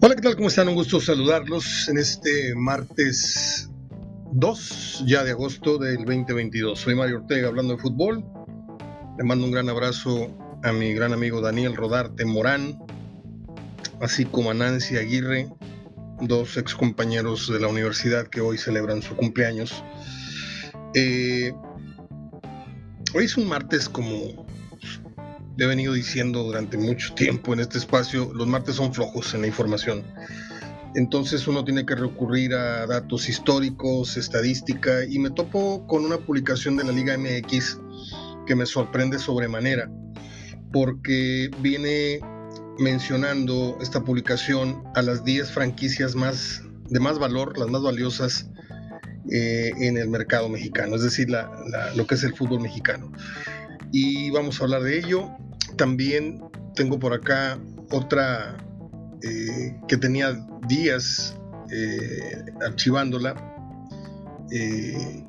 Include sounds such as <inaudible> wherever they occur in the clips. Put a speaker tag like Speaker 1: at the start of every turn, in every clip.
Speaker 1: Hola, ¿qué tal? ¿Cómo están? Un gusto saludarlos en este martes 2 ya de agosto del 2022. Soy Mario Ortega hablando de fútbol. Le mando un gran abrazo a mi gran amigo Daniel Rodarte Morán, así como a Nancy Aguirre, dos ex compañeros de la universidad que hoy celebran su cumpleaños. Eh, hoy es un martes como he venido diciendo durante mucho tiempo en este espacio, los martes son flojos en la información. Entonces uno tiene que recurrir a datos históricos, estadística, y me topo con una publicación de la Liga MX que me sorprende sobremanera, porque viene mencionando esta publicación a las 10 franquicias más de más valor, las más valiosas eh, en el mercado mexicano, es decir, lo que es el fútbol mexicano. Y vamos a hablar de ello también tengo por acá otra eh, que tenía días eh, archivándola. Eh,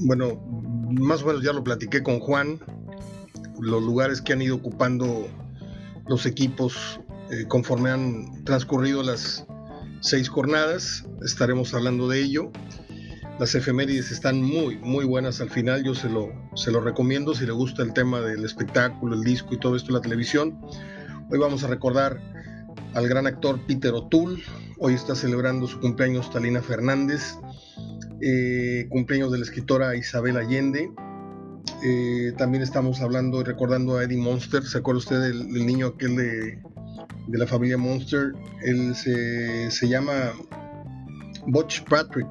Speaker 1: bueno, más o menos ya lo platiqué con Juan, los lugares que han ido ocupando los equipos conforme han transcurrido las seis jornadas, estaremos hablando de ello. Las efemérides están muy, muy buenas al final. Yo se lo, se lo recomiendo si le gusta el tema del espectáculo, el disco y todo esto, la televisión. Hoy vamos a recordar al gran actor Peter O'Toole. Hoy está celebrando su cumpleaños Talina Fernández. Eh, cumpleaños de la escritora Isabel Allende. Eh, también estamos hablando y recordando a Eddie Monster. ¿Se acuerda usted del, niño aquel de, de, la familia Monster? Él se, se llama Butch Patrick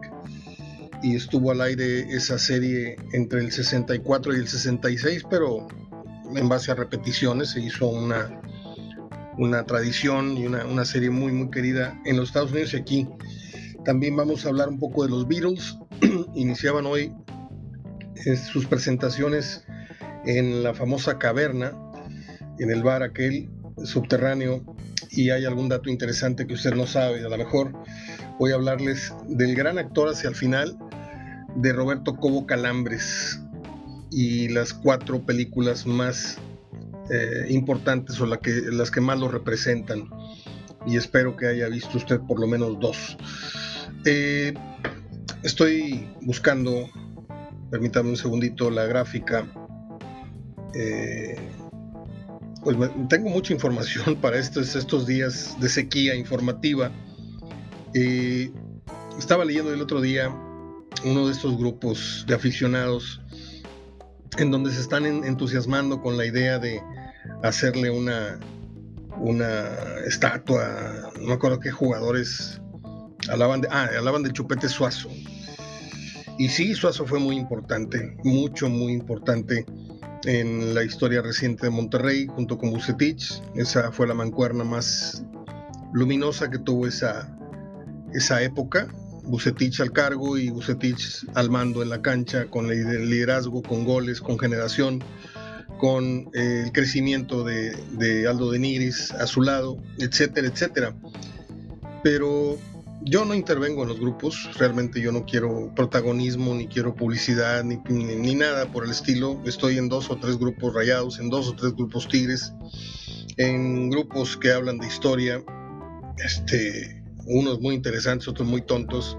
Speaker 1: y estuvo al aire esa serie entre el 64 y el 66, pero en base a repeticiones se hizo una, una tradición y una, serie muy muy querida en los Estados Unidos y aquí. También vamos a hablar un poco de los Beatles. <clears throat> Iniciaban hoy eh, sus presentaciones en la famosa caverna, en el bar aquel subterráneo, y hay algún dato interesante que usted no sabe, a lo mejor voy a hablarles del gran actor hacia el final, de Roberto Cobo Calambres y las cuatro películas más eh, importantes o que, las que más lo representan. Y espero que haya visto usted por lo menos dos. Eh, estoy buscando, permítame un segundito, la gráfica. Eh, pues tengo mucha información <laughs> para estos, estos días de sequía informativa. estaba leyendo el otro día uno de estos grupos de aficionados en donde se están entusiasmando con la idea de hacerle una, una estatua, no me acuerdo qué jugadores hablaban de, ah, hablaban de Chupete Suazo. Y sí, Suazo fue muy importante, mucho, muy importante en la historia reciente de Monterrey, junto con Bucetich. Esa fue la mancuerna más luminosa que tuvo esa, esa época. Bucetich al cargo y Bucetich al mando en la cancha, con el liderazgo, con goles, con generación, con eh, el crecimiento de, Aldo de Nigris a su lado, etcétera, etcétera. Pero yo no intervengo en los grupos, realmente yo no quiero protagonismo, ni quiero publicidad, ni, ni, nada por el estilo. Estoy en dos o tres grupos rayados, en dos o tres grupos tigres, en grupos que hablan de historia, este, unos muy interesantes, otros muy tontos,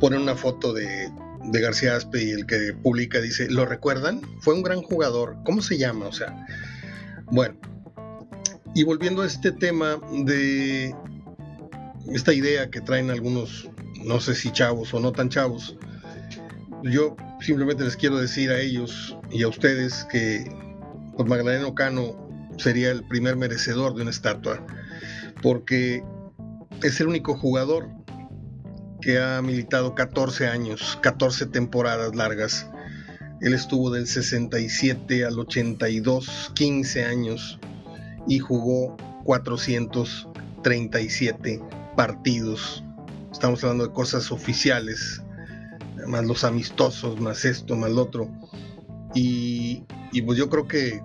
Speaker 1: ponen una foto de, García Aspe y el que publica dice, ¿lo recuerdan? Fue un gran jugador. ¿Cómo se llama? O sea, bueno. Y volviendo a este tema de esta idea que traen algunos, no sé si chavos o no tan chavos, yo simplemente les quiero decir a ellos y a ustedes que pues Magdaleno Cano sería el primer merecedor de una estatua, porque es el único jugador que ha militado 14 años, 14 temporadas largas. Él estuvo del 67 al 82, 15 años y jugó 437 partidos. Estamos hablando de cosas oficiales, más los amistosos, más esto, más lo otro. Y, y pues yo creo que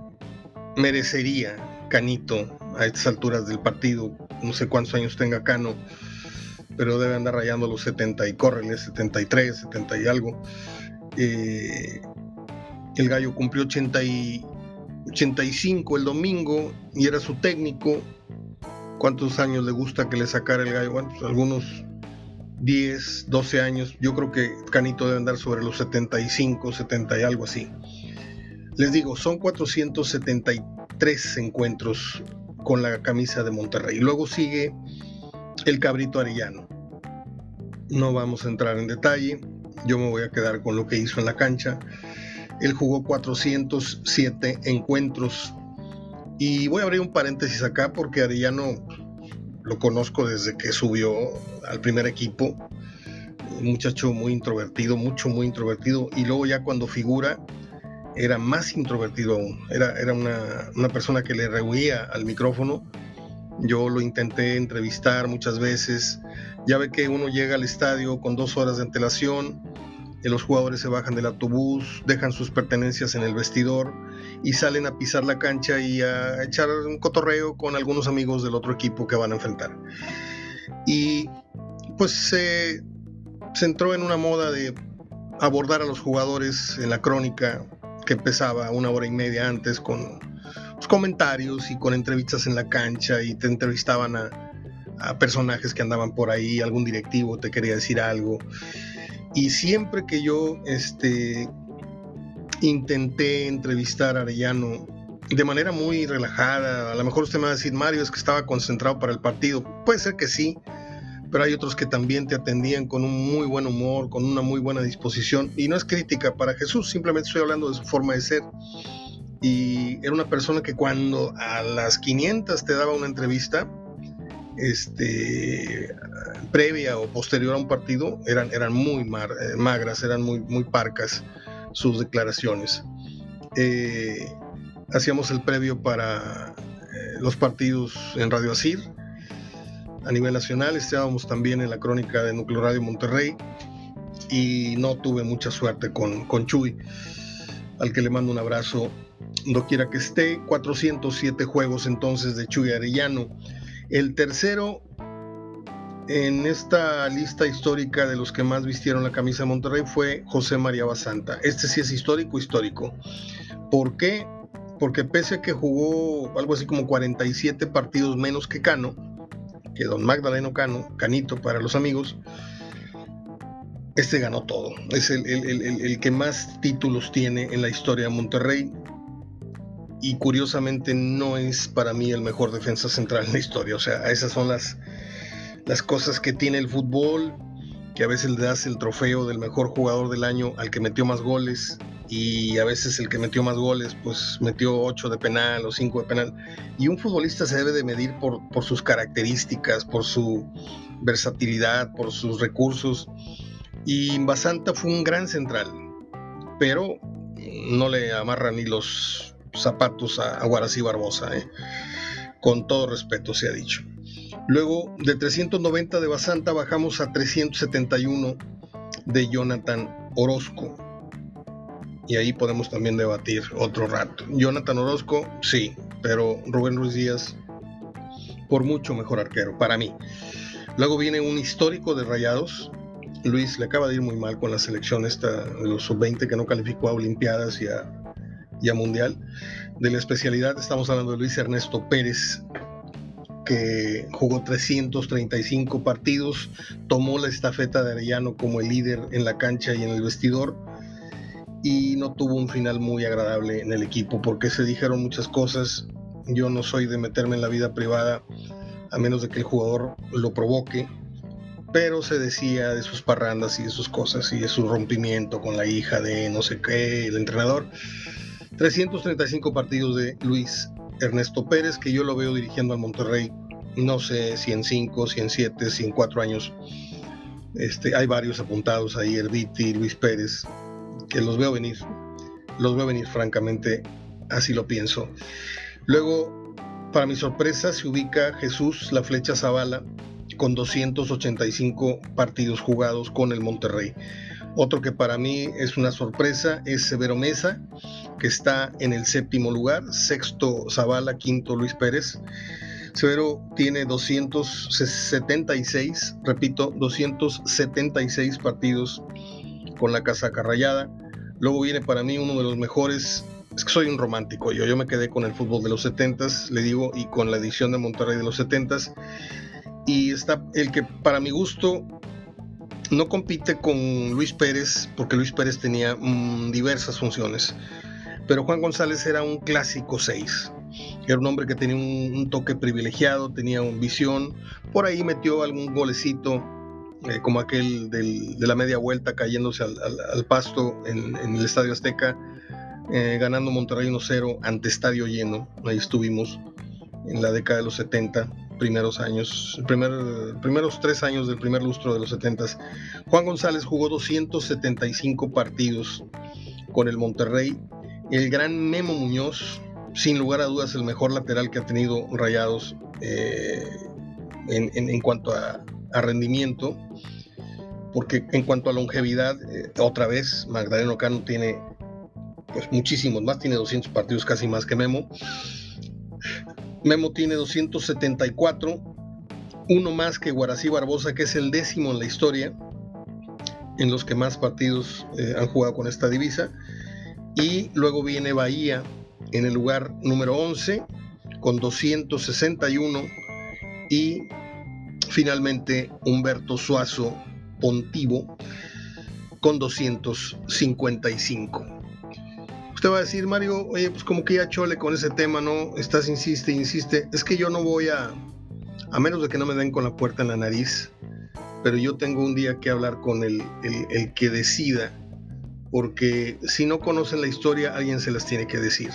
Speaker 1: merecería Canito a estas alturas del partido no sé cuántos años tenga Cano, pero debe andar rayando los 70 y córrele 73, 70 y algo. Eh, el gallo cumplió 80 y 85 el domingo y era su técnico ¿Cuántos años le gusta que le sacara el gallo? Bueno, pues algunos 10, 12 años. Yo creo que Canito debe andar sobre los 75, 70 y algo así. Les digo, son 473 encuentros con la camisa de Monterrey. Luego sigue el Cabrito Arellano. No vamos a entrar en detalle. Yo me voy a quedar con lo que hizo en la cancha. Él jugó 407 encuentros. Y voy a abrir un paréntesis acá porque Arellano lo conozco desde que subió al primer equipo. Un muchacho muy introvertido, mucho, muy introvertido. Y luego ya cuando figura, era más introvertido aún. Era, era una, una persona que le rehuía al micrófono. Yo lo intenté entrevistar muchas veces. Ya ve que uno llega al estadio con dos horas de antelación los jugadores se bajan del autobús, dejan sus pertenencias en el vestidor y salen a pisar la cancha y a echar un cotorreo con algunos amigos del otro equipo que van a enfrentar. Y pues se, entró en una moda de abordar a los jugadores en la crónica que empezaba una hora y media antes con los comentarios y con entrevistas en la cancha y te entrevistaban a, a personajes que andaban por ahí, algún directivo te quería decir algo y siempre que yo este, intenté entrevistar a Arellano de manera muy relajada, a lo mejor usted me va a decir, Mario, es que estaba concentrado para el partido. Puede ser que sí, pero hay otros que también te atendían con un muy buen humor, con una muy buena disposición. Y no es crítica para Jesús, simplemente estoy hablando de su forma de ser. Y era una persona que cuando a las 500 te daba una entrevista, este, previa o posterior a un partido eran, eran muy eh, magras, eran muy, muy parcas sus declaraciones. Eh, hacíamos el previo para eh, los partidos en Radio Asir a nivel nacional, estábamos también en la crónica de Núcleo Radio Monterrey y no tuve mucha suerte con, con Chuy, al que le mando un abrazo, no quiera que esté, 407 juegos entonces de Chuy Arellano el tercero en esta lista histórica de los que más vistieron la camisa de Monterrey fue José María Basanta. Este sí es histórico, histórico. ¿Por qué? Porque pese a que jugó algo así como 47 partidos menos que Cano, que don Magdaleno Cano, Canito para los amigos, este ganó todo. Es el, el que más títulos tiene en la historia de Monterrey y curiosamente no es para mí el mejor defensa central en la historia. O sea, esas son las, las cosas que tiene el fútbol, que a veces le das el trofeo del mejor jugador del año al que metió más goles y a veces el que metió más goles pues metió 8 de penal o 5 de penal. Y un futbolista se debe de medir por, sus características, por su versatilidad, por sus recursos. Y Basanta fue un gran central, pero no le amarra ni los zapatos a, a Guarací Barbosa, ¿eh? con todo respeto se ha dicho. Luego de 390 de Basanta bajamos a 371 de Jonathan Orozco. Y ahí podemos también debatir otro rato. Jonathan Orozco, sí, pero Rubén Ruiz Díaz, por mucho mejor arquero, para mí. Luego viene un histórico de Rayados. Luis le acaba de ir muy mal con la selección esta de los sub-20 que no calificó a Olimpiadas y a ya mundial. De la especialidad estamos hablando de Luis Ernesto Pérez, que jugó 335 partidos, tomó la estafeta de Arellano como el líder en la cancha y en el vestidor y no tuvo un final muy agradable en el equipo porque se dijeron muchas cosas. Yo no soy de meterme en la vida privada a menos de que el jugador lo provoque, pero se decía de sus parrandas y de sus cosas y de su rompimiento con la hija de no sé qué, el entrenador. 335 partidos de Luis Ernesto Pérez, que yo lo veo dirigiendo al Monterrey, no sé si en 5, si en 7, si en 4 años. Este, hay varios apuntados ahí, Herbiti, Luis Pérez, que los veo venir. Los veo venir, francamente, así lo pienso. Luego, para mi sorpresa, se ubica Jesús La Flecha Zavala con 285 partidos jugados con el Monterrey. Otro que para mí es una sorpresa es Severo Mesa, que está en el séptimo lugar, sexto Zavala, quinto Luis Pérez. Severo tiene 276, repito, 276 partidos con la casa Rayada. Luego viene para mí uno de los mejores es que soy un romántico. Yo, yo me quedé con el fútbol de los 70s, le digo, y con la edición de Monterrey de los 70s. Y está el que para mi gusto no compite con Luis Pérez, porque Luis Pérez tenía mm, diversas funciones. Pero Juan González era un clásico 6. Era un hombre que tenía un, toque privilegiado, tenía un visión. Por ahí metió algún golecito, eh, como aquel de la media vuelta cayéndose al, pasto en, el Estadio Azteca, eh, ganando Monterrey 1-0 ante estadio lleno. Ahí estuvimos en la década de los 70 primeros años, primer, primeros tres años del primer lustro de los 70. Juan González jugó 275 partidos con el Monterrey. El gran Memo Muñoz, sin lugar a dudas, el mejor lateral que ha tenido Rayados eh, en, cuanto a, rendimiento. Porque en cuanto a longevidad, eh, otra vez, Magdaleno Cano tiene pues muchísimos más, tiene 200 partidos casi más que Memo. Memo tiene 274, uno más que Guarací Barbosa, que es el décimo en la historia, en los que más partidos eh, han jugado con esta divisa. Y luego viene Bahía en el lugar número 11 con 261 y finalmente Humberto Suazo Pontivo con 255. Usted va a decir, Mario, oye, pues como que ya chole con ese tema, ¿no? Estás, insiste, insiste. Es que yo no voy a, a menos de que no me den con la puerta en la nariz, pero yo tengo un día que hablar con el, el, que decida, porque si no conocen la historia, alguien se las tiene que decir.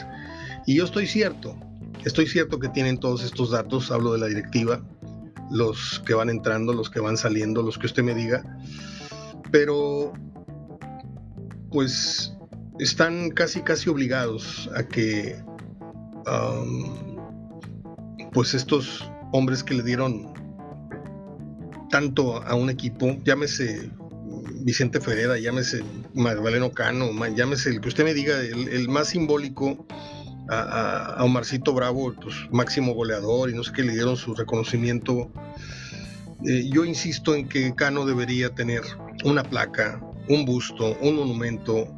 Speaker 1: Y yo estoy cierto, estoy cierto que tienen todos estos datos, hablo de la directiva, los que van entrando, los que van saliendo, los que usted me diga, pero pues están casi casi obligados a que pues estos hombres que le dieron tanto a un equipo, llámese Vicente Ferreira, llámese Magdaleno Cano, llámese el que usted me diga, el, más simbólico a, Omarcito Bravo, pues máximo goleador y no sé qué le dieron su reconocimiento. Eh, yo insisto en que Cano debería tener una placa, un busto, un monumento,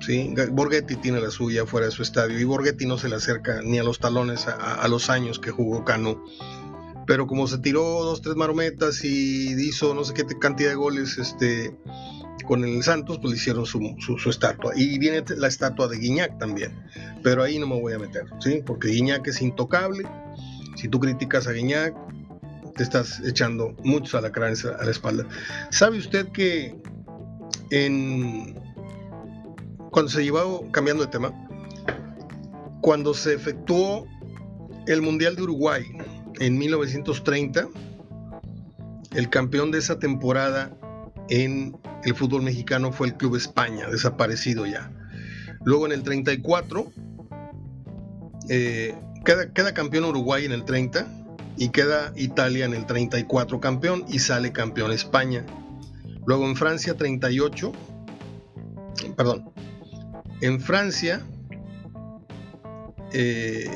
Speaker 1: ¿sí? Borghetti tiene la suya fuera de su estadio y Borghetti no se le acerca ni a los talones a, los años que jugó Cano. Pero como se tiró dos, tres marometas y hizo no sé qué cantidad de goles este, con el Santos, pues le hicieron su, estatua. Y viene la estatua de Guiñac también. Pero ahí no me voy a meter, ¿sí? porque Guiñac es intocable. Si tú criticas a Guiñac, te estás echando muchos alacranes a la espalda. ¿Sabe usted que en cuando se llevó, cambiando de tema, cuando se efectuó el Mundial de Uruguay en 1930, el campeón de esa temporada en el fútbol mexicano fue el Club España, desaparecido ya. Luego en el 34, eh, queda, queda campeón Uruguay en el 30 y queda Italia en el 34 campeón y sale campeón España. Luego en Francia 38, perdón, en Francia, eh,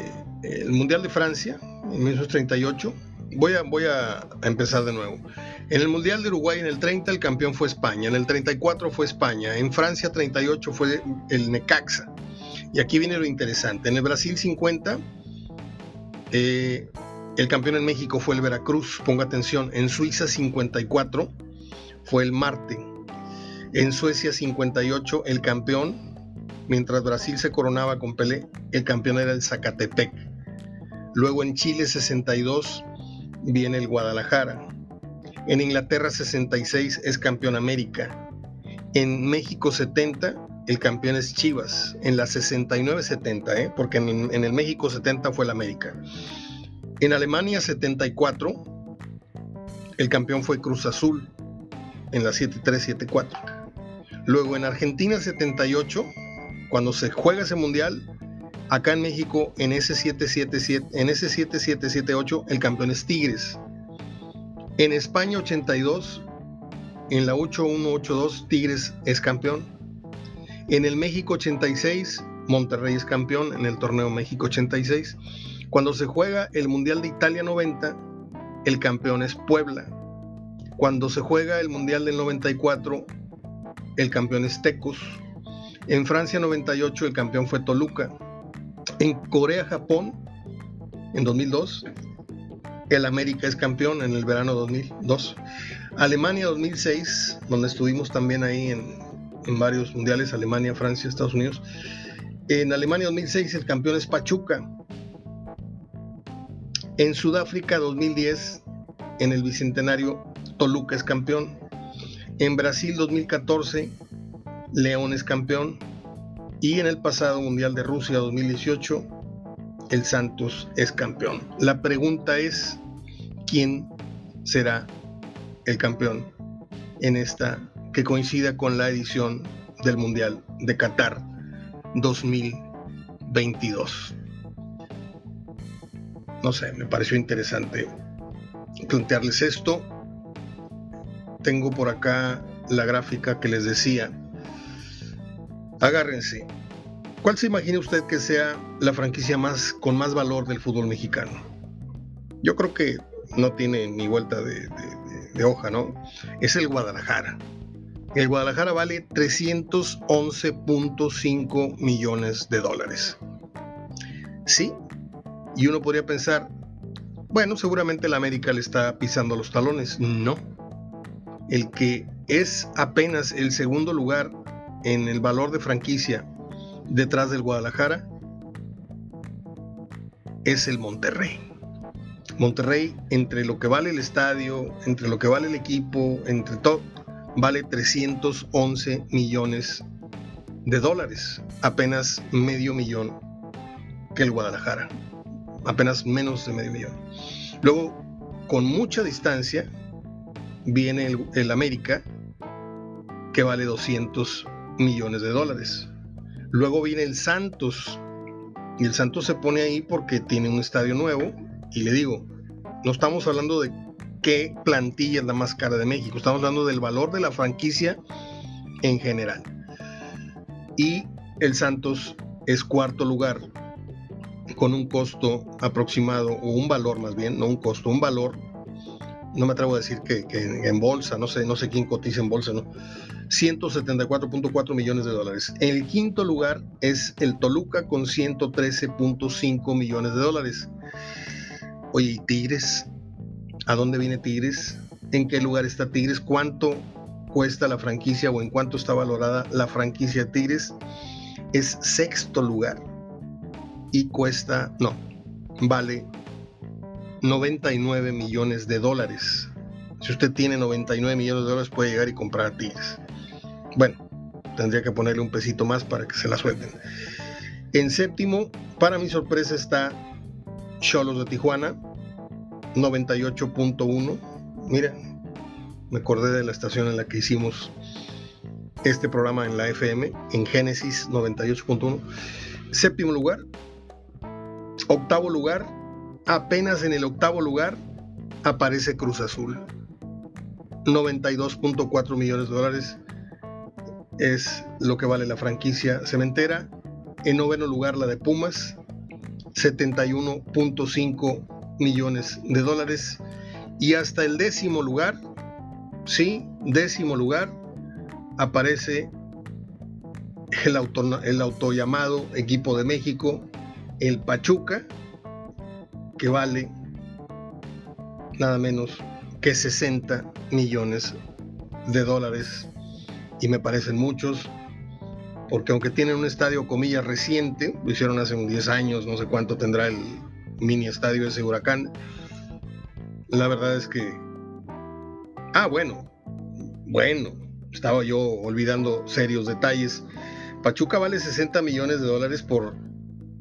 Speaker 1: el Mundial de Francia, en 1938, voy a, voy a empezar de nuevo. En el Mundial de Uruguay en el 30 el campeón fue España, en el 34 fue España, en Francia 38 fue el Necaxa. Y aquí viene lo interesante, en el Brasil 50 eh, el campeón en México fue el Veracruz, ponga atención, en Suiza 54 fue el Marte, en Suecia 58 el campeón Mientras Brasil se coronaba con Pelé, el campeón era el Zacatepec. Luego en Chile 62 viene el Guadalajara. En Inglaterra 66 es campeón América. En México 70 el campeón es Chivas. En la 69-70, ¿eh? porque en, el México 70 fue el América. En Alemania 74 el campeón fue Cruz Azul en la 7-3-7-4. Luego en Argentina 78 cuando se juega ese mundial, acá en México, en ese 777, en ese 7778, el campeón es Tigres. En España 82, en la 8182, Tigres es campeón. En el México 86, Monterrey es campeón en el torneo México 86. Cuando se juega el Mundial de Italia 90, el campeón es Puebla. Cuando se juega el Mundial del 94, el campeón es Tecos. En Francia 98 el campeón fue Toluca. En Corea-Japón, en 2002, el América es campeón en el verano 2002. Alemania 2006, donde estuvimos también ahí en, varios mundiales, Alemania, Francia, Estados Unidos. En Alemania 2006 el campeón es Pachuca. En Sudáfrica 2010, en el Bicentenario, Toluca es campeón. En Brasil 2014, León es campeón. Y en el pasado Mundial de Rusia 2018, el Santos es campeón. La pregunta es, ¿quién será el campeón en esta que coincida con la edición del Mundial de Qatar 2022? no sé, me pareció interesante plantearles esto. Tengo por acá la gráfica que les decía. Agárrense. ¿Cuál se imagina usted que sea la franquicia más con más valor del fútbol mexicano? Yo creo que no tiene ni vuelta de, hoja, ¿no? Es el Guadalajara. El Guadalajara vale 311.5 millones de dólares. Sí, y uno podría pensar, bueno, seguramente la América le está pisando los talones. No. El que es apenas el segundo lugar en el valor de franquicia detrás del Guadalajara es el Monterrey. Monterrey, entre lo que vale el estadio, entre lo que vale el equipo, entre todo, vale 311 millones de dólares, apenas medio millón que el Guadalajara apenas menos de medio millón. Luego, con mucha distancia, viene el, América, que vale 200 millones de dólares. Luego viene el Santos, y el Santos se pone ahí porque tiene un estadio nuevo, y le digo, no estamos hablando de qué plantilla es la más cara de México, estamos hablando del valor de la franquicia en general. Y el Santos es cuarto lugar con un costo aproximado, o un valor más bien, no un costo, un valor, no me atrevo a decir que, en bolsa, no sé, no sé quién cotiza en bolsa, ¿no? 174.4 millones de dólares. El quinto lugar es el Toluca con 113.5 millones de dólares. Oye, ¿y Tigres? ¿A dónde viene Tigres? ¿En qué lugar está Tigres? ¿Cuánto cuesta la franquicia o en cuánto está valorada la franquicia Tigres? Es sexto lugar y cuesta, no, vale 99 millones de dólares. Si usted tiene 99 millones de dólares puede llegar y comprar Tigres. Bueno, tendría que ponerle un pesito más para que se la suelten. En séptimo, para mi sorpresa, está Cholos de Tijuana, 98.1. Mira, me acordé de la estación en la que hicimos este programa en la FM, en Génesis 98.1. Séptimo lugar, Octavo lugar, apenas en el octavo lugar aparece Cruz Azul. 92.4 millones de dólares es lo que vale la franquicia cementera. En noveno lugar la de Pumas, 71.5 millones de dólares. Y hasta el décimo lugar, sí, décimo lugar, aparece el, auto, el autollamado equipo de México, el Pachuca, que vale nada menos que 60 millones de dólares. Y me parecen muchos, porque aunque tienen un estadio, comillas, reciente, lo hicieron hace unos 10 años, no sé cuánto tendrá el mini estadio de ese huracán, la verdad es que... Ah, bueno, bueno, estaba yo olvidando serios detalles. Pachuca vale 60 millones de dólares por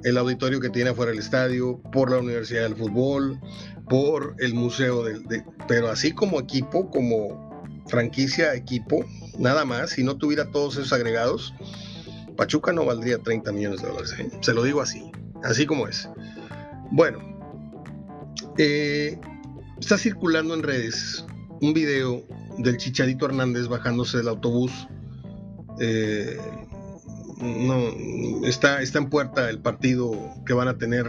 Speaker 1: el auditorio que tiene afuera del estadio, por la Universidad del Fútbol, por el museo del... pero así como equipo, como franquicia equipo, nada más, si no tuviera todos esos agregados, Pachuca no valdría 30 millones de dólares. ¿eh? Se lo digo así, así como es. Bueno, eh, está circulando en redes un video del Chicharito Hernández bajándose del autobús. Eh, no está, está en puerta el partido que van a tener.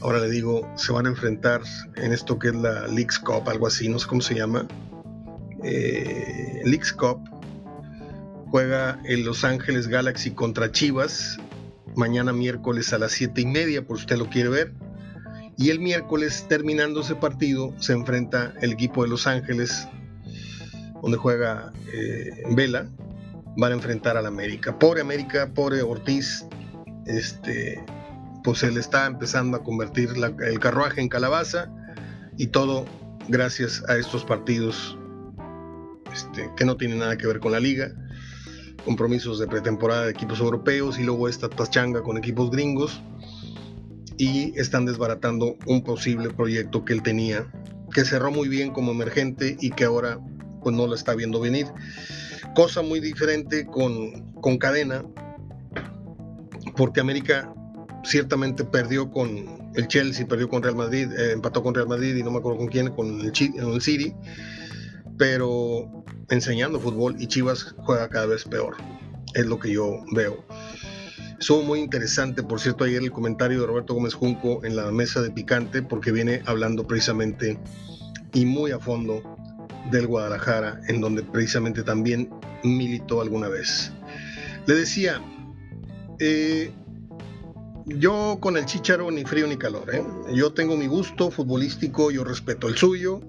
Speaker 1: Ahora le digo, se van a enfrentar en esto que es la Leagues Cup, algo así, no sé cómo se llama. Eh, Leagues Cup juega el Los Ángeles Galaxy contra Chivas, mañana miércoles a las 7 y media, por si usted lo quiere ver. Y el miércoles, terminando ese partido, se enfrenta el equipo de Los Ángeles, donde juega eh, Vela, van a enfrentar al América. Pobre América, pobre Ortiz, este, pues se le está empezando a convertir el carruaje en calabaza y todo gracias a estos partidos este, que no tienen nada que ver con la liga, compromisos de pretemporada de equipos europeos y luego esta pachanga con equipos gringos y están desbaratando un posible proyecto que él tenía, que cerró muy bien como emergente y que ahora pues no lo está viendo venir. Cosa muy diferente con, con Cadena, porque América ciertamente perdió con el Chelsea, perdió con Real Madrid, eh, empató con Real Madrid y no me acuerdo con quién, con el, el City, pero enseñando fútbol y Chivas juega cada vez peor, es lo que yo veo. Estuvo muy interesante, por cierto, ayer el comentario de Roberto Gómez Junco en la mesa de Picante, porque viene hablando precisamente y muy a fondo del Guadalajara, en donde precisamente también militó alguna vez. Le decía, eh, yo con el Chicharo ni frío ni calor. ¿eh? Yo tengo mi gusto futbolístico, yo respeto el suyo.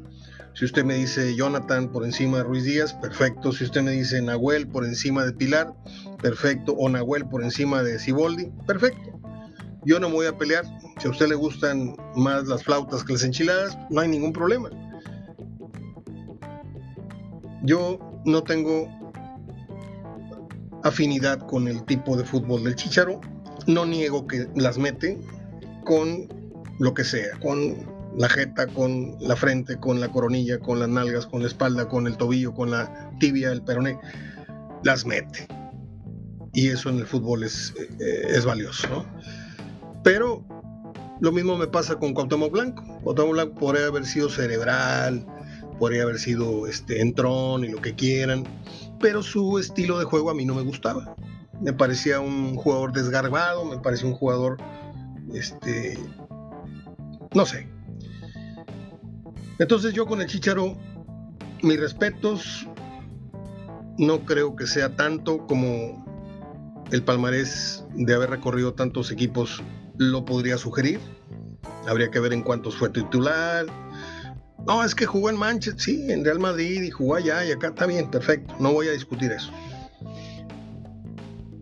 Speaker 1: Si usted me dice Jonathan por encima de Ruiz Díaz, perfecto. Si usted me dice Nahuel por encima de Pilar, perfecto. O Nahuel por encima de Siboldi, perfecto. Yo no me voy a pelear. Si a usted le gustan más las flautas que las enchiladas, no hay ningún problema. Yo no tengo afinidad con el tipo de fútbol del Chicharo no niego que las mete con lo que sea, con la jeta, con la frente, con la coronilla, con las nalgas, con la espalda, con el tobillo, con la tibia, el peroné, las mete. Y eso en el fútbol es, eh, es valioso, ¿no? Pero lo mismo me pasa con Cuauhtémoc Blanco. Cuauhtémoc Blanco podría haber sido cerebral, podría haber sido este, entrón y lo que quieran, pero su estilo de juego a mí no me gustaba me parecía un jugador desgarbado, me parecía un jugador, este, no sé. Entonces yo con el Chicharo, mis respetos, no creo que sea tanto como el palmarés de haber recorrido tantos equipos lo podría sugerir. Habría que ver en cuántos fue titular. No, es que jugó en Manchester, sí, en Real Madrid y jugó allá y acá. Está bien, perfecto. No voy a discutir eso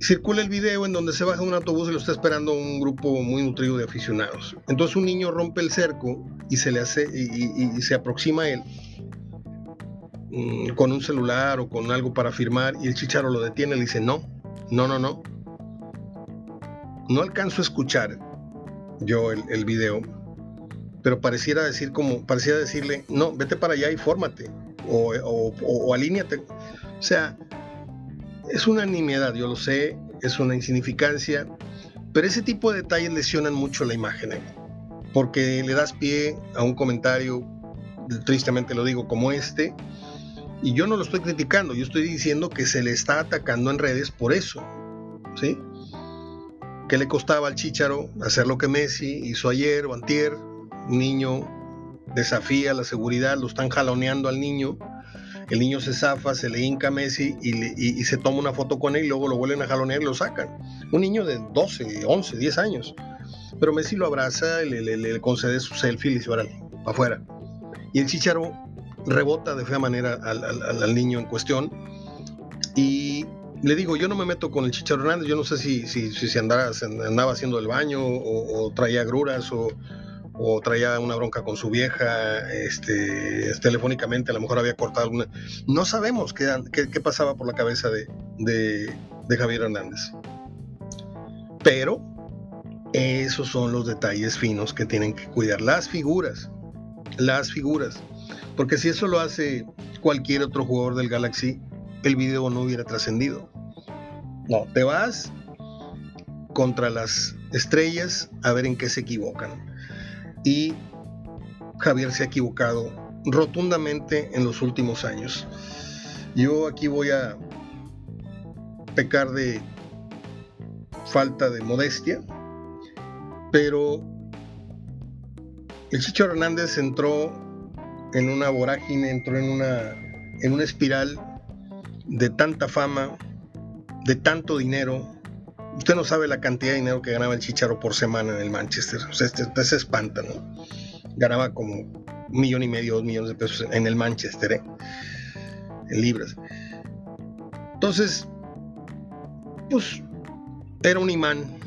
Speaker 1: circula el video en donde se baja un autobús y lo está esperando un grupo muy nutrido de aficionados. Entonces un niño rompe el cerco y se le hace y, se aproxima a él mm, con un celular o con algo para firmar y el chicharo lo detiene y le dice no, no, no, no. No alcanzo a escuchar yo el, el video, pero pareciera decir como, pareciera decirle, no, vete para allá y fórmate o, o, o, o alíñate. O sea, es una nimiedad, yo lo sé, es una insignificancia, pero ese tipo de detalles lesionan mucho la imagen, porque le das pie a un comentario, tristemente lo digo, como este, y yo no lo estoy criticando, yo estoy diciendo que se le está atacando en redes por eso, ¿sí? ¿Qué le costaba al Chicharo hacer lo que Messi hizo ayer o antier? Un niño desafía la seguridad, lo están jaloneando al niño, el niño se zafa, se le hinca Messi y, se toma una foto con él y luego lo vuelven a jalonear y lo sacan. Un niño de 12, 11, 10 años. Pero Messi lo abraza, le, le, concede su selfie y le dice, órale, para afuera. Y el chicharo rebota de fea manera al, niño en cuestión. Y le digo, yo no me meto con el Chicharo Hernández, yo no sé si, si, andaba haciendo el baño o, o traía gruras o, o traía una bronca con su vieja, este, telefónicamente a lo mejor había cortado alguna. No sabemos qué, qué, pasaba por la cabeza de, de, Javier Hernández. Pero esos son los detalles finos que tienen que cuidar las figuras, las figuras. Porque si eso lo hace cualquier otro jugador del Galaxy, el video no hubiera trascendido. No, te vas contra las estrellas a ver en qué se equivocan y Javier se ha equivocado rotundamente en los últimos años. Yo aquí voy a pecar de falta de modestia, pero el Chicho Hernández entró en una vorágine, entró en una, en una espiral de tanta fama, de tanto dinero. Usted no sabe la cantidad de dinero que ganaba el Chicharo por semana en el Manchester. Este, se espanta, ¿no? Ganaba como un millón y medio, dos millones de pesos en el Manchester, ¿eh? En libras. Entonces, pues era un imán,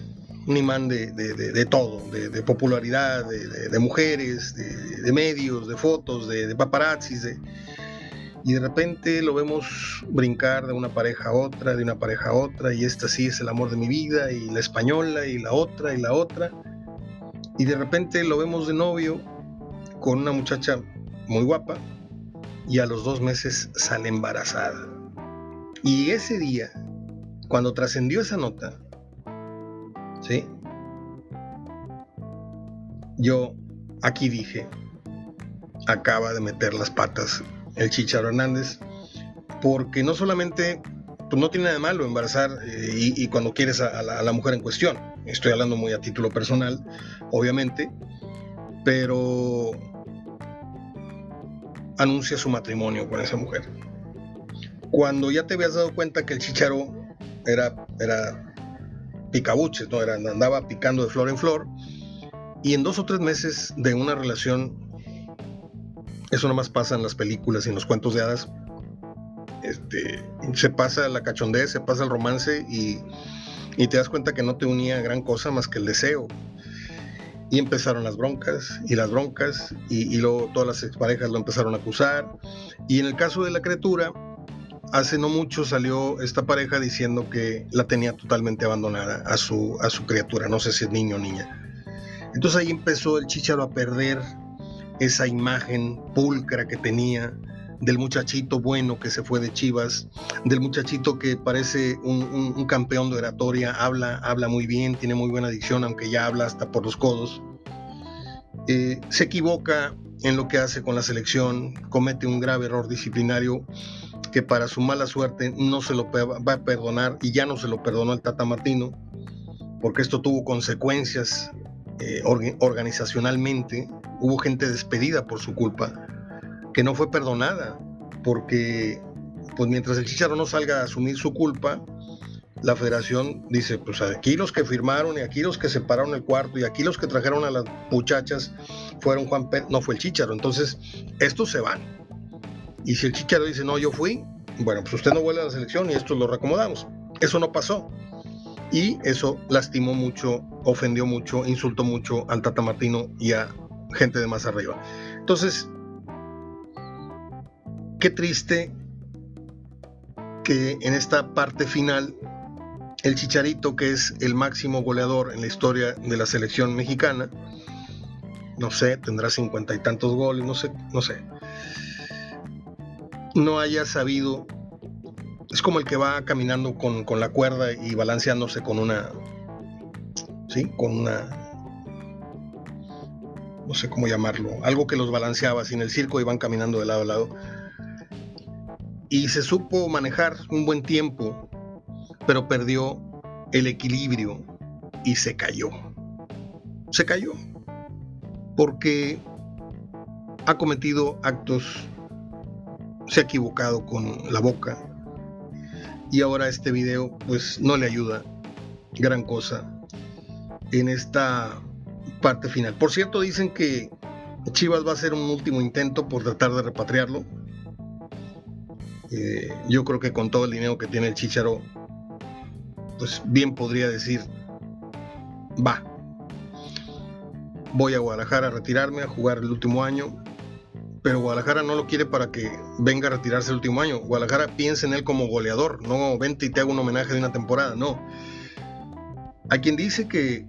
Speaker 1: un imán de, todo, de, popularidad, de, mujeres, de, medios, de fotos, de, paparazzis, y de repente lo vemos brincar de una pareja a otra, de una pareja a otra, y esta sí es el amor de mi vida, y la española, y la otra, y la otra, y de repente lo vemos de novio con una muchacha muy guapa, y a los dos meses sale embarazada. Y ese día, cuando trascendió esa nota, ¿sí? Yo aquí dije, acaba de meter las patas el Chicharo Hernández, porque no solamente, pues no tiene nada de malo embarazar eh, y, cuando quieres a, la, mujer en cuestión, estoy hablando muy a título personal, obviamente, pero anuncia su matrimonio con esa mujer. Cuando ya te habías dado cuenta que el Chicharo era, era picabuches, ¿no? Era, andaba picando de flor en flor, y en dos o tres meses de una relación eso nomás pasa en las películas y en los cuentos de hadas. Este, se pasa la cachondez, se pasa el romance y, te das cuenta que no te unía gran cosa más que el deseo. Y empezaron las broncas y las broncas y, y luego todas las exparejas lo empezaron a acusar. Y en el caso de la criatura, hace no mucho salió esta pareja diciendo que la tenía totalmente abandonada a su, a su criatura, no sé si es niño o niña. Entonces ahí empezó el chicharo a perder esa imagen pulcra que tenía del muchachito bueno que se fue de Chivas, del muchachito que parece un, campeón de oratoria, habla, habla muy bien, tiene muy buena dicción, aunque ya habla hasta por los codos. Eh, se equivoca en lo que hace con la selección, comete un grave error disciplinario que para su mala suerte no se lo va a perdonar y ya no se lo perdonó el Tata Martino, porque esto tuvo consecuencias eh, organizacionalmente, hubo gente despedida por su culpa, que no fue perdonada, porque pues mientras el Chicharo no salga a asumir su culpa, la federación dice, pues aquí los que firmaron y aquí los que separaron el cuarto y aquí los que trajeron a las muchachas fueron Juan Pérez, no fue el Chicharo. Entonces, estos se van. Y si el Chicharo dice, no, yo fui, bueno, pues usted no vuelve a la selección y esto lo reacomodamos. Eso no pasó. Y eso lastimó mucho, ofendió mucho, insultó mucho al Tata Martino y a gente de más arriba. Entonces, qué triste que en esta parte final el Chicharito, que es el máximo goleador en la historia de la selección mexicana, no sé, tendrá cincuenta y tantos goles, no sé, no sé, no haya sabido es como el que va caminando con, la cuerda y balanceándose con una, ¿sí? Con una, no sé cómo llamarlo, algo que los balanceaba así en el circo y van caminando de lado a lado. Y se supo manejar un buen tiempo, pero perdió el equilibrio y se cayó. Se cayó porque ha cometido actos, se ha equivocado con la boca, y ahora este video pues no le ayuda gran cosa en esta parte final. Por cierto, dicen que Chivas va a hacer un último intento por tratar de repatriarlo. Eh, yo creo que con todo el dinero que tiene el Chicharo, pues bien podría decir, va, voy a Guadalajara a retirarme, a jugar el último año pero Guadalajara no lo quiere para que venga a retirarse el último año. Guadalajara piensa en él como goleador, no vente y te hago un homenaje de una temporada, no. Hay quien dice que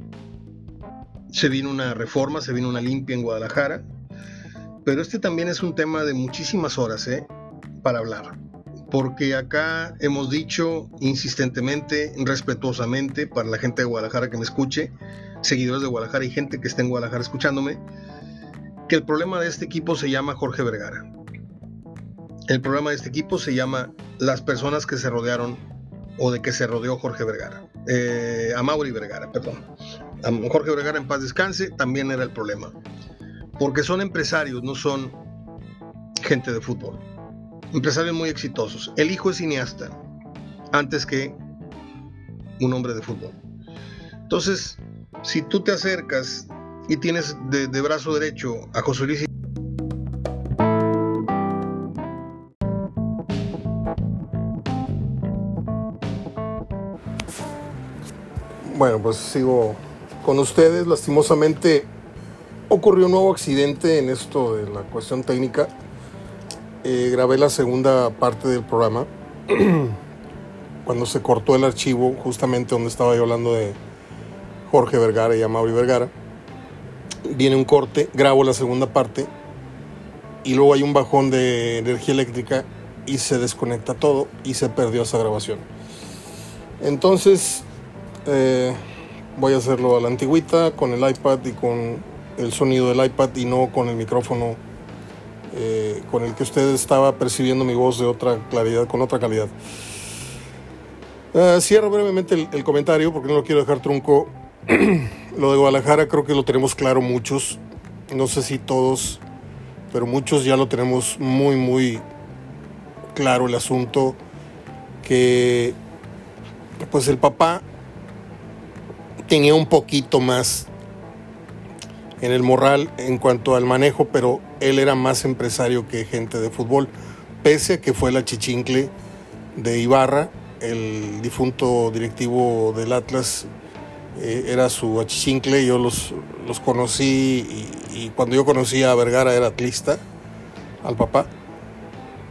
Speaker 1: se vino una reforma, se vino una limpia en Guadalajara, pero este también es un tema de muchísimas horas ¿eh? para hablar, porque acá hemos dicho insistentemente, respetuosamente, para la gente de Guadalajara que me escuche, seguidores de Guadalajara y gente que esté en Guadalajara escuchándome, que el problema de este equipo se llama Jorge Vergara. El problema de este equipo se llama las personas que se rodearon o de que se rodeó Jorge Vergara. Eh, a Mauri Vergara, perdón. Jorge Vergara en paz descanse también era el problema. Porque son empresarios, no son gente de fútbol. Empresarios muy exitosos. El hijo es cineasta, antes que un hombre de fútbol. Entonces, si tú te acercas y tienes de, brazo derecho a José Luis Bueno, pues sigo con ustedes. Lastimosamente ocurrió un nuevo accidente en esto de la cuestión técnica. Eh, grabé la segunda parte del programa <clears throat> cuando se cortó el archivo, justamente donde estaba yo hablando de Jorge Vergara y Amaury Vergara. Viene un corte, grabo la segunda parte y luego hay un bajón de energía eléctrica y se desconecta todo y se perdió esa grabación. Entonces eh, voy a hacerlo a la antigüita con el iPad y con el sonido del iPad y no con el micrófono eh, con el que usted estaba percibiendo mi voz de otra claridad, con otra calidad. Eh, cierro brevemente el, comentario porque no lo quiero dejar trunco. <clears throat> lo de Guadalajara creo que lo tenemos claro muchos, no sé si todos, pero muchos ya lo tenemos muy, muy claro el asunto que pues el papá tenía un poquito más en el moral en cuanto al manejo, pero él era más empresario que gente de fútbol, pese a que fue la chichincle de Ibarra, el difunto directivo del Atlas eh, era su achichincle, yo los, los conocí y, cuando yo conocí a Vergara era atlista, al papá,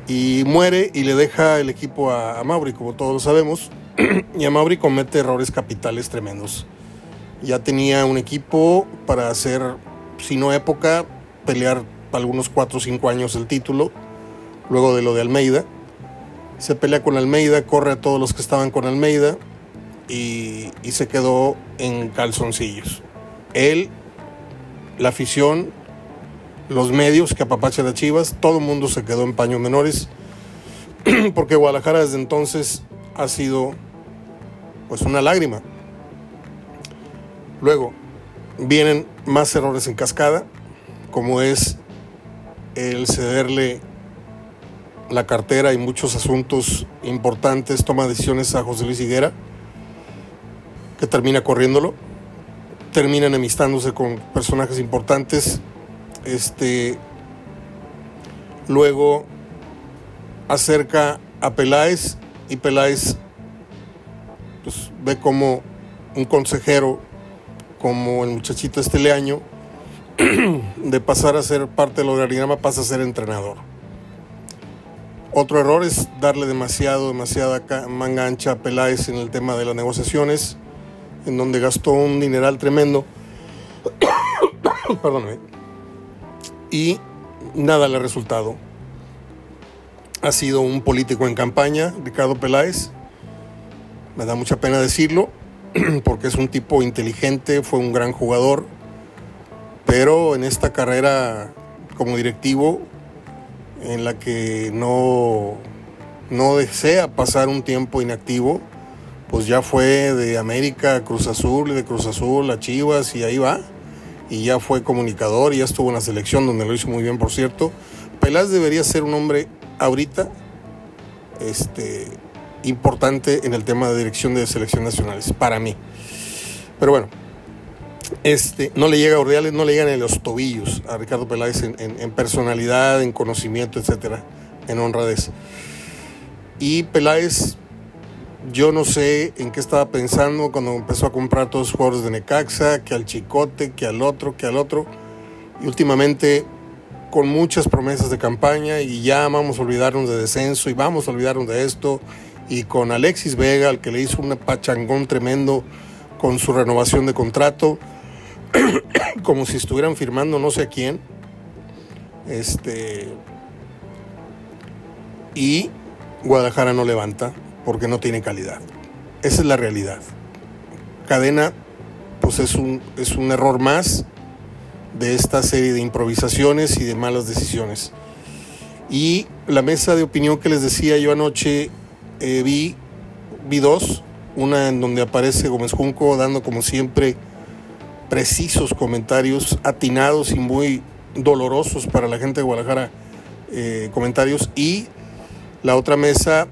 Speaker 1: y muere y le deja el equipo a, a Mauri, como todos sabemos, <clears throat> y a Mauri comete errores capitales tremendos ya tenía un equipo para hacer, si no época, pelear algunos 4 o 5 años el título, luego de lo de Almeida. Se pelea con Almeida, corre a todos los que estaban con Almeida y, se quedó en calzoncillos. Él, la afición, los medios que apapachan a Chivas, todo el mundo se quedó en paños menores, <clears throat> porque Guadalajara desde entonces ha sido pues una lágrima. Luego, vienen más errores en cascada, como es el cederle la cartera y muchos asuntos importantes, toma decisiones a José Luis Higuera, que termina corriéndolo, termina enemistándose con personajes importantes, este, luego acerca a Peláez y Peláez pues, ve como un consejero como el muchachito este año, <clears throat> de pasar a ser parte del organigrama, pasa a ser entrenador. Otro error es darle demasiado, demasiada manga ancha a Peláez en el tema de las negociaciones, en donde gastó un dineral tremendo. <coughs> Perdóname. Y nada le ha resultado. Ha sido un político en campaña, Ricardo Peláez. Me da mucha pena decirlo, <coughs> porque es un tipo inteligente, fue un gran jugador, pero en esta carrera como directivo, en la que no, no desea pasar un tiempo inactivo, pues ya fue de América a Cruz Azul, de Cruz Azul a Chivas y ahí va. Y ya fue comunicador y ya estuvo en la selección donde lo hizo muy bien, por cierto. Pelás debería ser un hombre ahorita este, importante en el tema de dirección de selecciones nacionales, para mí. Pero bueno, este, no le llega a Ordeales, no le llegan en los tobillos a Ricardo Peláez en, personalidad, en conocimiento, etcétera, en honradez. Y Peláez, yo no sé en qué estaba pensando cuando empezó a comprar todos los jugadores de Necaxa, que al Chicote, que al otro, que al otro. Y últimamente con muchas promesas de campaña y ya vamos a olvidarnos de descenso y vamos a olvidarnos de esto y con Alexis Vega, al que le hizo un pachangón tremendo con su renovación de contrato, <coughs> como si estuvieran firmando no sé a quién. Este. Y Guadalajara no levanta porque no tiene calidad. Esa es la realidad. Cadena, pues es un, es un error más de esta serie de improvisaciones y de malas decisiones. Y la mesa de opinión que les decía yo anoche eh, vi, vi dos, una en donde aparece Gómez Junco dando como siempre precisos comentarios, atinados y muy dolorosos para la gente de Guadalajara, eh, comentarios, y la otra mesa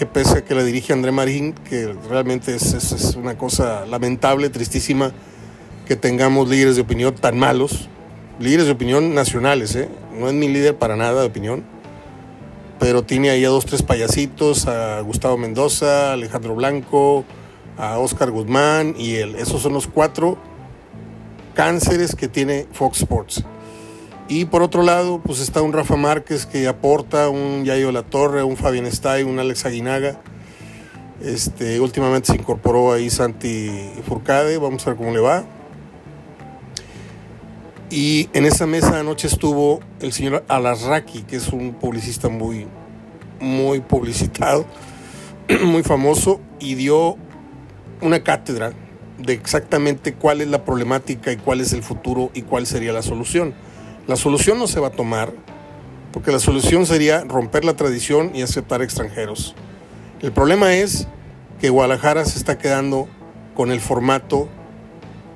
Speaker 2: que pese a que la dirige André Marín, que realmente es, una cosa lamentable, tristísima, que tengamos líderes de opinión tan malos, líderes de opinión nacionales, ¿eh? no es mi líder para nada de opinión, pero tiene ahí a dos, tres payasitos, a Gustavo Mendoza, Alejandro Blanco, a Oscar Guzmán y él. Esos son los cuatro cánceres que tiene Fox Sports. Y por otro lado, pues está un Rafa Márquez que aporta, un Yayo La Torre, un Fabián Stay, un Alex Aguinaga. Este, últimamente se incorporó ahí Santi Furcade, vamos a ver cómo le va. Y en esa mesa anoche estuvo el señor Alarraqui, que es un publicista muy, muy publicitado, <clears throat> muy famoso, y dio una cátedra de exactamente cuál es la problemática y cuál es el futuro y cuál sería la solución. La solución no se va a tomar porque la solución sería romper la tradición y aceptar extranjeros. El problema es que Guadalajara se está quedando con el formato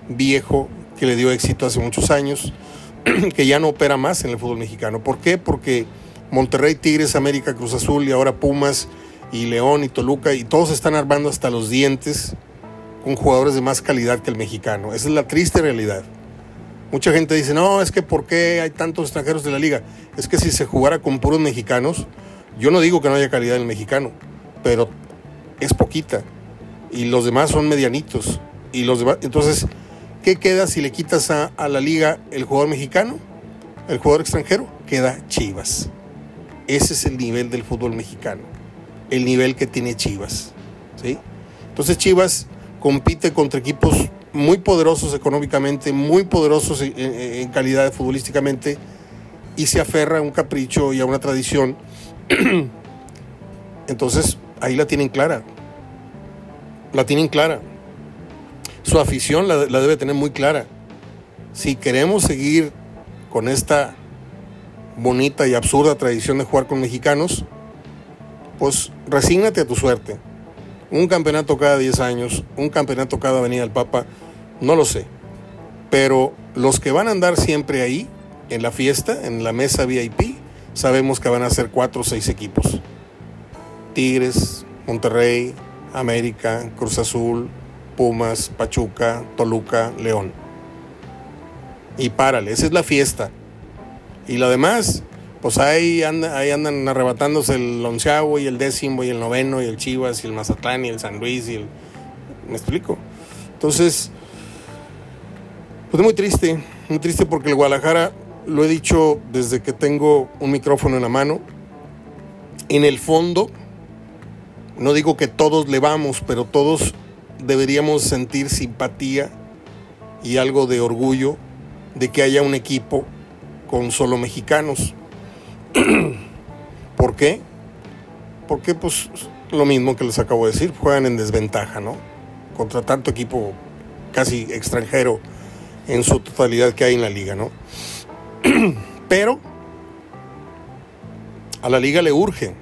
Speaker 2: viejo que le dio éxito hace muchos años, <clears throat> que ya no opera más en el fútbol mexicano. ¿Por qué? Porque Monterrey, Tigres, América, Cruz Azul y ahora Pumas y León y Toluca y todos están armando hasta los dientes con jugadores de más calidad que el mexicano. Esa es la triste realidad. Mucha gente dice, no, es que ¿por qué hay tantos extranjeros de la liga? Es que si se jugara con puros mexicanos, yo no digo que no haya calidad en el mexicano, pero es poquita. Y los demás son medianitos. Y los demás, entonces, ¿qué queda si le quitas a, a la liga el jugador mexicano? El jugador extranjero queda Chivas. Ese es el nivel del fútbol mexicano. El nivel que tiene Chivas. ¿sí? Entonces Chivas compite contra equipos muy poderosos económicamente, muy poderosos en, calidad futbolísticamente, y se aferra a un capricho y a una tradición. <clears throat> Entonces, ahí la tienen clara. La tienen clara. Su afición la, debe tener muy clara. Si queremos seguir con esta bonita y absurda tradición de jugar con mexicanos, pues resígnate a tu suerte un campeonato cada 10 años, un campeonato cada Avenida del Papa, no lo sé. Pero los que van a andar siempre ahí, en la fiesta, en la mesa VIP, sabemos que van a ser 4 o 6 equipos. Tigres, Monterrey, América, Cruz Azul, Pumas, Pachuca, Toluca, León. Y párale, esa es la fiesta. Y lo demás, pues ahí, ahí andan arrebatándose el onceavo y el décimo y el noveno y el Chivas y el Mazatlán y el San Luis y el... ¿Me explico? Entonces, pues es muy triste, muy triste porque el Guadalajara, lo he dicho desde que tengo un micrófono en la mano, en el fondo, no digo que todos le vamos, pero todos deberíamos sentir simpatía y algo de orgullo de que haya un equipo con solo mexicanos. <clears throat> ¿Por qué? Porque pues lo mismo que les acabo de decir, juegan en desventaja, ¿no? Contra tanto equipo casi extranjero en su totalidad que hay en la liga, ¿no? <clears throat> Pero a la liga le urge,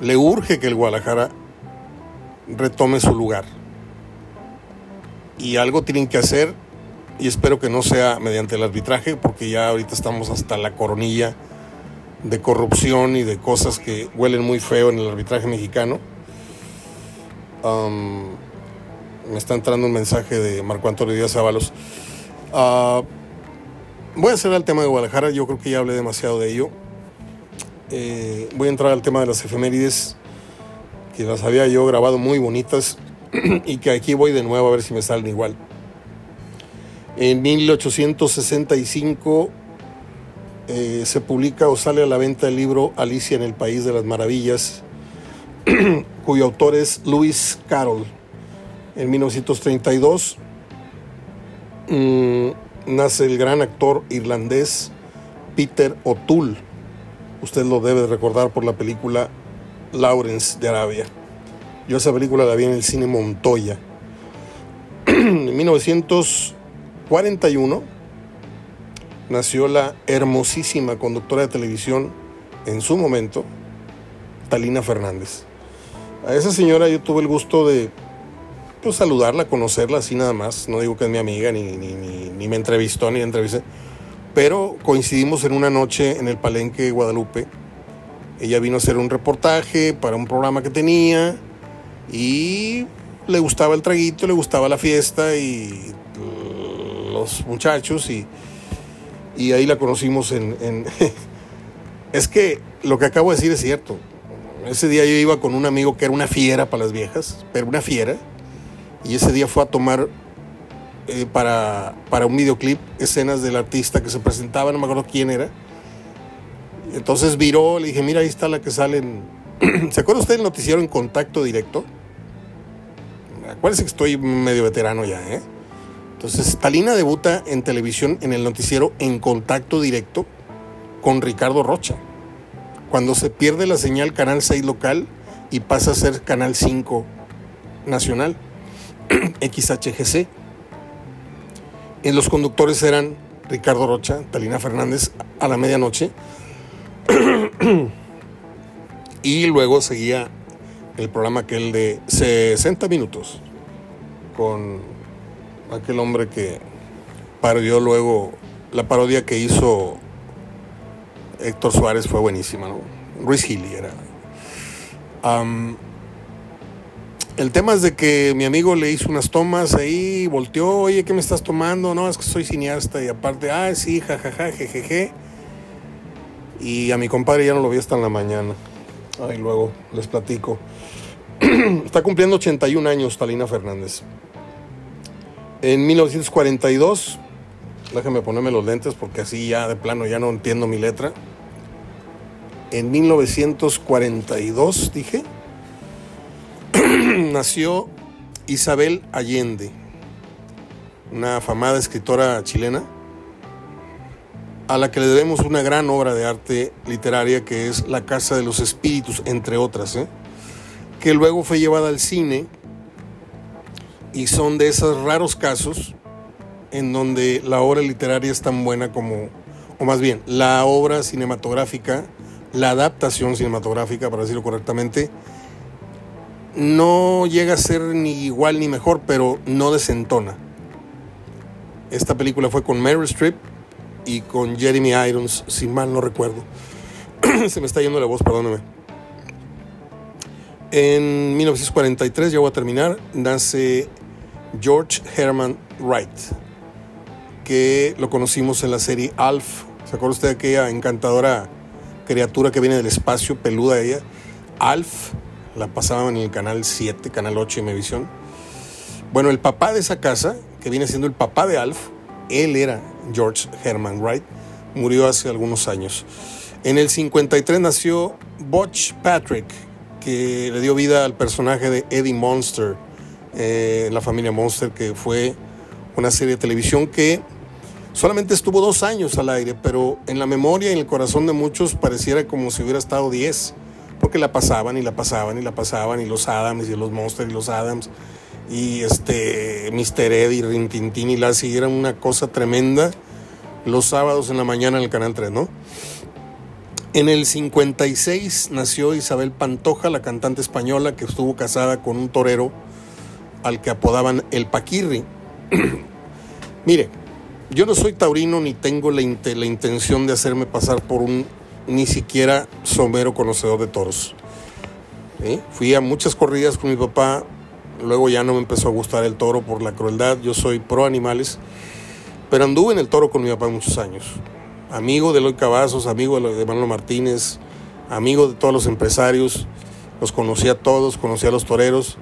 Speaker 2: le urge que el Guadalajara retome su lugar. Y algo tienen que hacer y espero que no sea mediante el arbitraje porque ya ahorita estamos hasta la coronilla de corrupción y de cosas que huelen muy feo en el arbitraje mexicano. Me está entrando un mensaje de Marco Antonio Díaz Ábalos. Ah, voy a hacer el tema de Guadalajara, yo creo que ya hablé demasiado de ello. Eh, voy a entrar al tema de las efemérides, que las había yo grabado muy bonitas <clears throat> y que aquí voy de nuevo a ver si me salen igual. En 1865 eh, se publica o sale a la venta el libro Alicia en el País de las Maravillas, <clears throat> cuyo autor es Lewis Carroll. En 1932 mm, nace el gran actor irlandés Peter O'Toole. Usted lo debe recordar por la película Lawrence de Arabia. Yo esa película la vi en el cine Montoya. <clears throat> en 1941 nació la hermosísima conductora de televisión en su momento, Talina Fernández. A esa señora yo tuve el gusto de pues, saludarla, conocerla así nada más. No digo que es mi amiga, ni, ni, me entrevistó, ni entrevisté. Pero coincidimos en una noche en el Palenque Guadalupe Ella vino a hacer un reportaje para un programa que tenía y le gustaba el traguito, le gustaba la fiesta y los muchachos y, y ahí la conocimos en... en <laughs> es que lo que acabo de decir es cierto. Ese día yo iba con un amigo que era una fiera para las viejas, pero una fiera. Y ese día fue a tomar eh, para, para un videoclip escenas del artista que se presentaba, no me acuerdo quién era. Entonces viró, le dije, mira, ahí está la que sale. <clears throat> ¿Se acuerda usted del noticiero en contacto directo? Acuérdese que estoy medio veterano ya, ¿eh? Entonces, Talina debuta en televisión en el noticiero en contacto directo con Ricardo Rocha. Cuando se pierde la señal Canal 6 local y pasa a ser Canal 5 nacional, <clears throat> XHGC. En los conductores eran Ricardo Rocha, Talina Fernández a la medianoche. <clears throat> y luego seguía el programa aquel de 60 minutos con aquel hombre que parodió luego la parodia que hizo Héctor Suárez fue buenísima, ¿no? Ruiz Gili era. El tema es de que mi amigo le hizo unas tomas ahí, volteó, oye, ¿qué me estás tomando? No, es que soy cineasta y aparte, ah, sí, jajaja, jejeje. Y a mi compadre ya no lo vi hasta en la mañana. Ahí luego les platico. <clears throat> Está cumpliendo 81 años Talina Fernández. En 1942, déjame ponerme los lentes porque así ya de plano ya no entiendo mi letra. En 1942, dije, <clears throat> nació Isabel Allende, una afamada escritora chilena a la que le debemos una gran obra de arte literaria que es La Casa de los Espíritus, entre otras, ¿eh? que luego fue llevada al cine y son de esos raros casos en donde la obra literaria es tan buena como, o más bien, la obra cinematográfica, la adaptación cinematográfica, para decirlo correctamente, no llega a ser ni igual ni mejor, pero no desentona. Esta película fue con Meryl Streep y con Jeremy Irons, si mal no recuerdo. <clears throat> Se me está yendo la voz, perdóneme. En 1943, ya voy a terminar, nace George Herman Wright, que lo conocimos en la serie Alf. ¿Se acuerda usted de aquella encantadora criatura que viene del espacio, peluda ella? Alf, la pasaban en el canal 7, canal 8 de Mevisión. Bueno, el papá de esa casa, que viene siendo el papá de Alf, él era George Herman Wright, murió hace algunos años. En el 53 nació Butch Patrick, que le dio vida al personaje de Eddie Monster, eh, la familia Monster, que fue una serie de televisión que solamente estuvo dos años al aire, pero en la memoria y en el corazón de muchos pareciera como si hubiera estado diez, porque la pasaban y la pasaban y la pasaban, y los Adams y los Monster y los Adams, y este Mr. Ed y Rintintín y Lassie, era una cosa tremenda los sábados en la mañana en el Canal 3, ¿no? En el 56 nació Isabel Pantoja, la cantante española que estuvo casada con un torero al que apodaban el Paquirri. <clears throat> Mire, yo no soy taurino ni tengo la, la, intención de hacerme pasar por un ni siquiera somero conocedor de toros. Fui a muchas corridas con mi papá, luego ya no me empezó a gustar el toro por la crueldad, yo soy pro animales, pero anduve en el toro con mi papá muchos años amigo de Eloy Cavazos, amigo de Manolo Martínez, amigo de todos los empresarios, los conocía a todos, conocía a los toreros.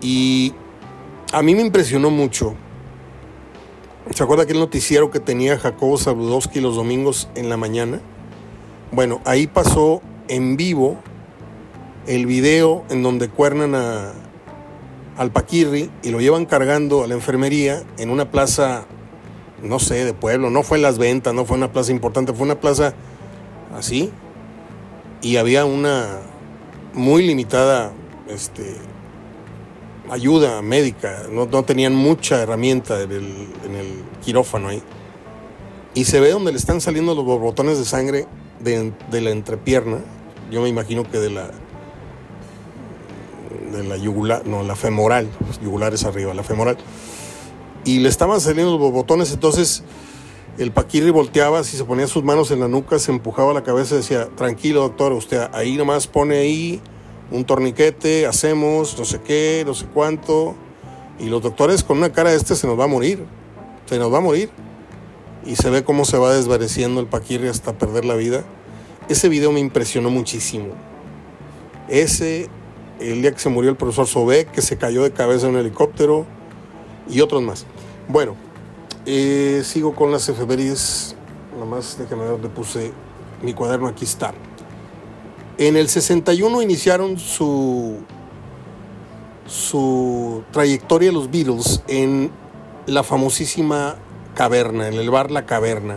Speaker 2: Y a mí me impresionó mucho. ¿Se acuerda aquel noticiero que tenía Jacobo Zabludowski los domingos en la mañana? Bueno, ahí pasó en vivo el video en donde cuernan a, al Paquirri y lo llevan cargando a la enfermería en una plaza no sé, de pueblo, no fue en las ventas, no fue una plaza importante, fue una plaza así y había una muy limitada este, ayuda médica, no, tenían mucha herramienta en el, quirófano ahí. Y se ve donde le están saliendo los borbotones de sangre de, la entrepierna, yo me imagino que de la de la yugular, no, la femoral, yugular es arriba, la femoral y le estaban saliendo los botones, entonces El Paquirri volteaba, si se ponía sus manos en la nuca, se empujaba la cabeza y decía, tranquilo doctor, usted ahí nomás pone ahí un torniquete, hacemos no sé qué, no sé cuánto. Y los doctores con una cara este se nos va a morir, se nos va a morir. Y se ve cómo se va desvaneciendo el Paquirri hasta perder la vida. Ese video me impresionó muchísimo. Ese, el día que se murió el profesor Sobek, que se cayó de cabeza en un helicóptero y otros más. Bueno, eh, sigo con las efemérides. Nada más déjame ver dónde puse mi cuaderno. Aquí está. En el 61 iniciaron su, su trayectoria los Beatles en la famosísima caverna, en el bar La Caverna,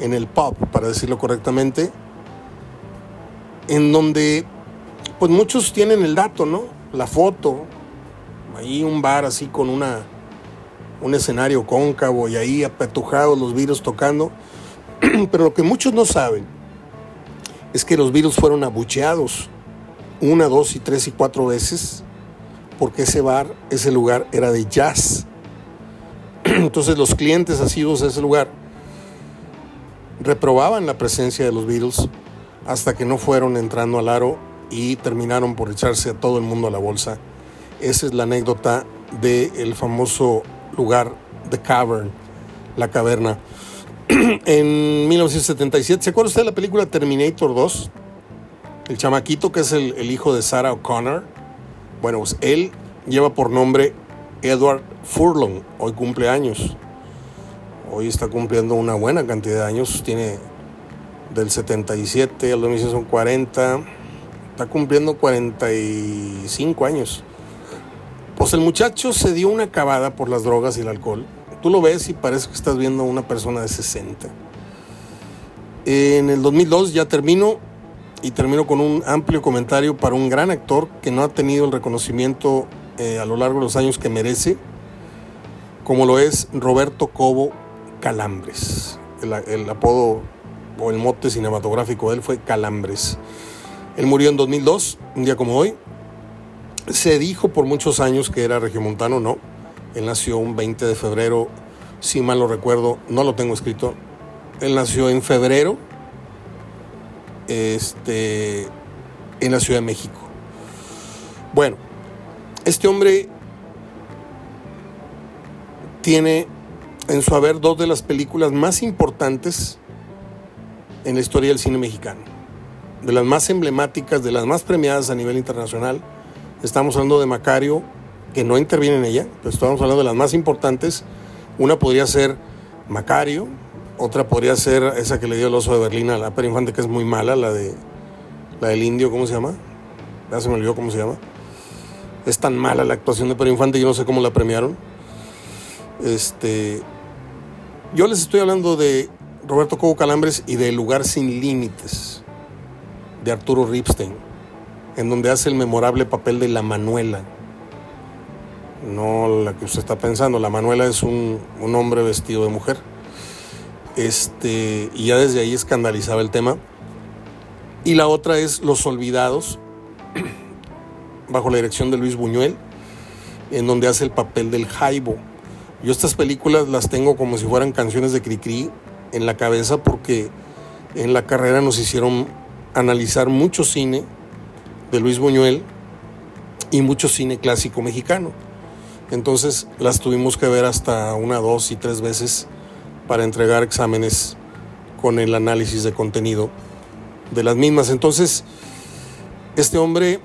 Speaker 2: en el pub, para decirlo correctamente, en donde pues muchos tienen el dato, ¿no? La foto, ahí un bar así con una un escenario cóncavo y ahí apetujados los virus tocando. <clears throat> Pero lo que muchos no saben es que los virus fueron abucheados una, dos y tres y cuatro veces porque ese bar, ese lugar era de jazz. <clears throat> Entonces los clientes asiduos a ese lugar reprobaban la presencia de los Beatles hasta que no fueron entrando al aro y terminaron por echarse a todo el mundo a la bolsa. Esa es la anécdota del famoso lugar, The Cavern, la caverna. <clears throat> en 1977, ¿se acuerda usted de la película Terminator 2? El chamaquito que es el, hijo de Sarah O'Connor. Bueno, pues él lleva por nombre Edward Furlong, hoy cumple años. Hoy está cumpliendo una buena cantidad de años, tiene del 77 al 2000 son 40, está cumpliendo 45 años. Pues el muchacho se dio una acabada por las drogas y el alcohol. Tú lo ves y parece que estás viendo a una persona de 60. En el 2002 ya termino y termino con un amplio comentario para un gran actor que no ha tenido el reconocimiento eh, a lo largo de los años que merece, como lo es Roberto Cobo Calambres. El, el apodo o el mote cinematográfico de él fue Calambres. Él murió en 2002, un día como hoy, se dijo por muchos años que era regiomontano, no. Él nació un 20 de febrero, si mal lo recuerdo, no lo tengo escrito. Él nació en febrero este, en la Ciudad de México. Bueno, este hombre tiene en su haber dos de las películas más importantes en la historia del cine mexicano, de las más emblemáticas, de las más premiadas a nivel internacional Estamos hablando de Macario, que no interviene en ella, pero estamos hablando de las más importantes. Una podría ser Macario, otra podría ser esa que le dio el oso de Berlín a la Pera Infante, que es muy mala, la de la del indio, ¿cómo se llama? Ya se me olvidó cómo se llama. Es tan mala la actuación de Pera Infante, yo no sé cómo la premiaron. Este, yo les estoy hablando de Roberto Cobo Calambres y de Lugar sin Límites, de Arturo Ripstein en donde hace el memorable papel de la Manuela. No la que usted está pensando, la Manuela es un, hombre vestido de mujer. Este, y ya desde ahí escandalizaba el tema. Y la otra es Los Olvidados, <clears throat> bajo la dirección de Luis Buñuel, en donde hace el papel del Jaibo. Yo estas películas las tengo como si fueran canciones de Cricri en la cabeza porque en la carrera nos hicieron analizar mucho cine de Luis Buñuel y mucho cine clásico mexicano. Entonces las tuvimos que ver hasta una, dos y tres veces para entregar exámenes con el análisis de contenido de las mismas. Entonces, este hombre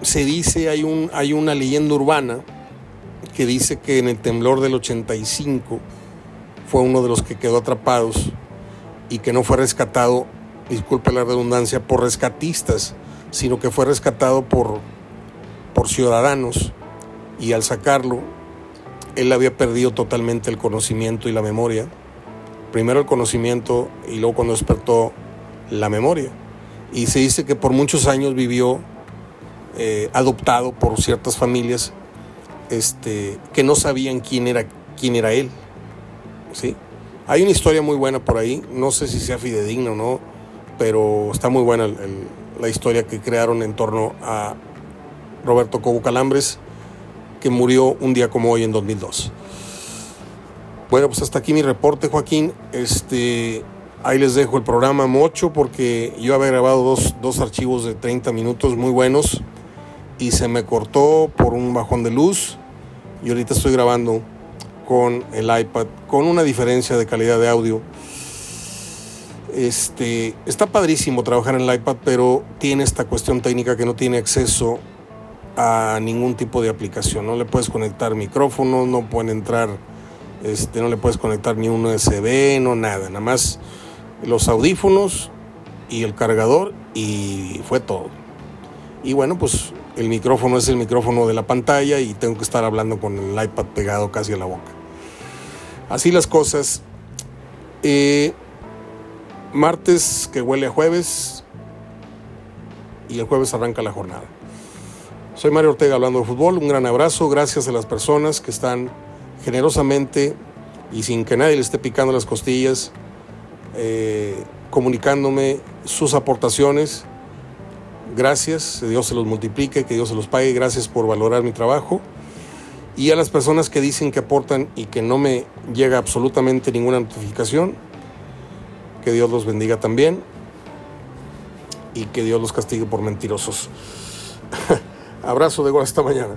Speaker 2: se dice, hay, un, hay una leyenda urbana que dice que en el temblor del 85 fue uno de los que quedó atrapados y que no fue rescatado, disculpe la redundancia, por rescatistas sino que fue rescatado por, por ciudadanos y al sacarlo, él había perdido totalmente el conocimiento y la memoria. Primero el conocimiento y luego cuando despertó la memoria. Y se dice que por muchos años vivió eh, adoptado por ciertas familias este, que no sabían quién era, quién era él. ¿sí? Hay una historia muy buena por ahí, no sé si sea fidedigna o no, pero está muy buena el la historia que crearon en torno a Roberto Cobo Calambres, que murió un día como hoy en 2002. Bueno, pues hasta aquí mi reporte, Joaquín. Este, ahí les dejo el programa Mocho porque yo había grabado dos, dos archivos de 30 minutos muy buenos y se me cortó por un bajón de luz y ahorita estoy grabando con el iPad con una diferencia de calidad de audio. Este, está padrísimo trabajar en el iPad, pero tiene esta cuestión técnica que no tiene acceso a ningún tipo de aplicación. No le puedes conectar micrófono, no pueden entrar, este, no le puedes conectar ni un USB, no nada, nada más los audífonos y el cargador y fue todo. Y bueno, pues el micrófono es el micrófono de la pantalla y tengo que estar hablando con el iPad pegado casi a la boca. Así las cosas. Eh, martes que huele a jueves y el jueves arranca la jornada. Soy Mario Ortega hablando de fútbol. Un gran abrazo. Gracias a las personas que están generosamente y sin que nadie le esté picando las costillas, eh, comunicándome sus aportaciones Gracias, que Dios se los multiplique, que Dios se los pague. Gracias por valorar mi trabajo. Y a las personas que dicen que aportan y que no me llega absolutamente ninguna notificación, que Dios los bendiga también y que Dios los castigue por mentirosos. <laughs> Abrazo de gol hasta mañana.